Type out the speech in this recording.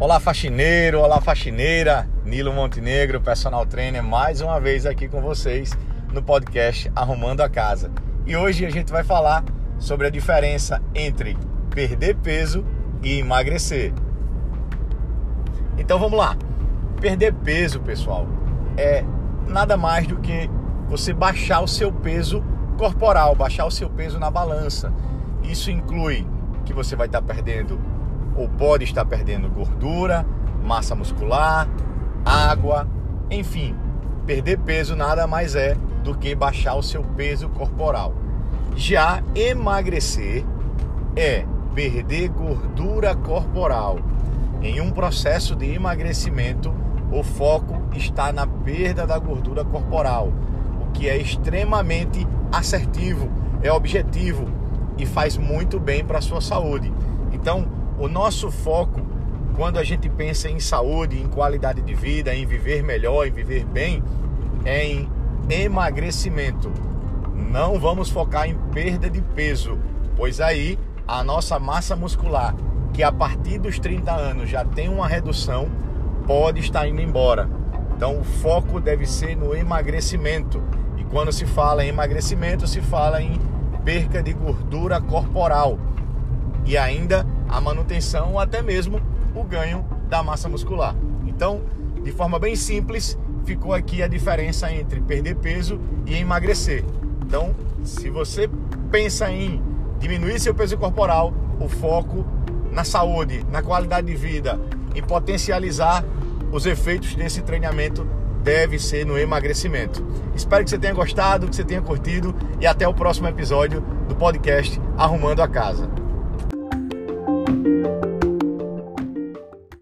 Olá faxineiro, olá faxineira, Nilo Montenegro, personal trainer, mais uma vez aqui com vocês no podcast Arrumando a Casa. E hoje a gente vai falar sobre a diferença entre perder peso e emagrecer. Então vamos lá. Perder peso, pessoal, é nada mais do que você baixar o seu peso corporal, baixar o seu peso na balança. Isso inclui que você vai estar perdendo ou pode estar perdendo gordura, massa muscular, água, enfim, perder peso nada mais é do que baixar o seu peso corporal. Já emagrecer é perder gordura corporal. Em um processo de emagrecimento, o foco está na perda da gordura corporal, o que é extremamente assertivo, é objetivo e faz muito bem para a sua saúde. Então, o nosso foco, quando a gente pensa em saúde, em qualidade de vida, em viver melhor, em viver bem, é em emagrecimento. Não vamos focar em perda de peso, pois aí a nossa massa muscular, que a partir dos 30 anos já tem uma redução, pode estar indo embora. Então o foco deve ser no emagrecimento. E quando se fala em emagrecimento, se fala em perca de gordura corporal e ainda a manutenção ou até mesmo o ganho da massa muscular. Então, de forma bem simples, ficou aqui a diferença entre perder peso e emagrecer. Então, se você pensa em diminuir seu peso corporal, o foco na saúde, na qualidade de vida, em potencializar os efeitos desse treinamento deve ser no emagrecimento. Espero que você tenha gostado, que você tenha curtido e até o próximo episódio do podcast Arrumando a Casa.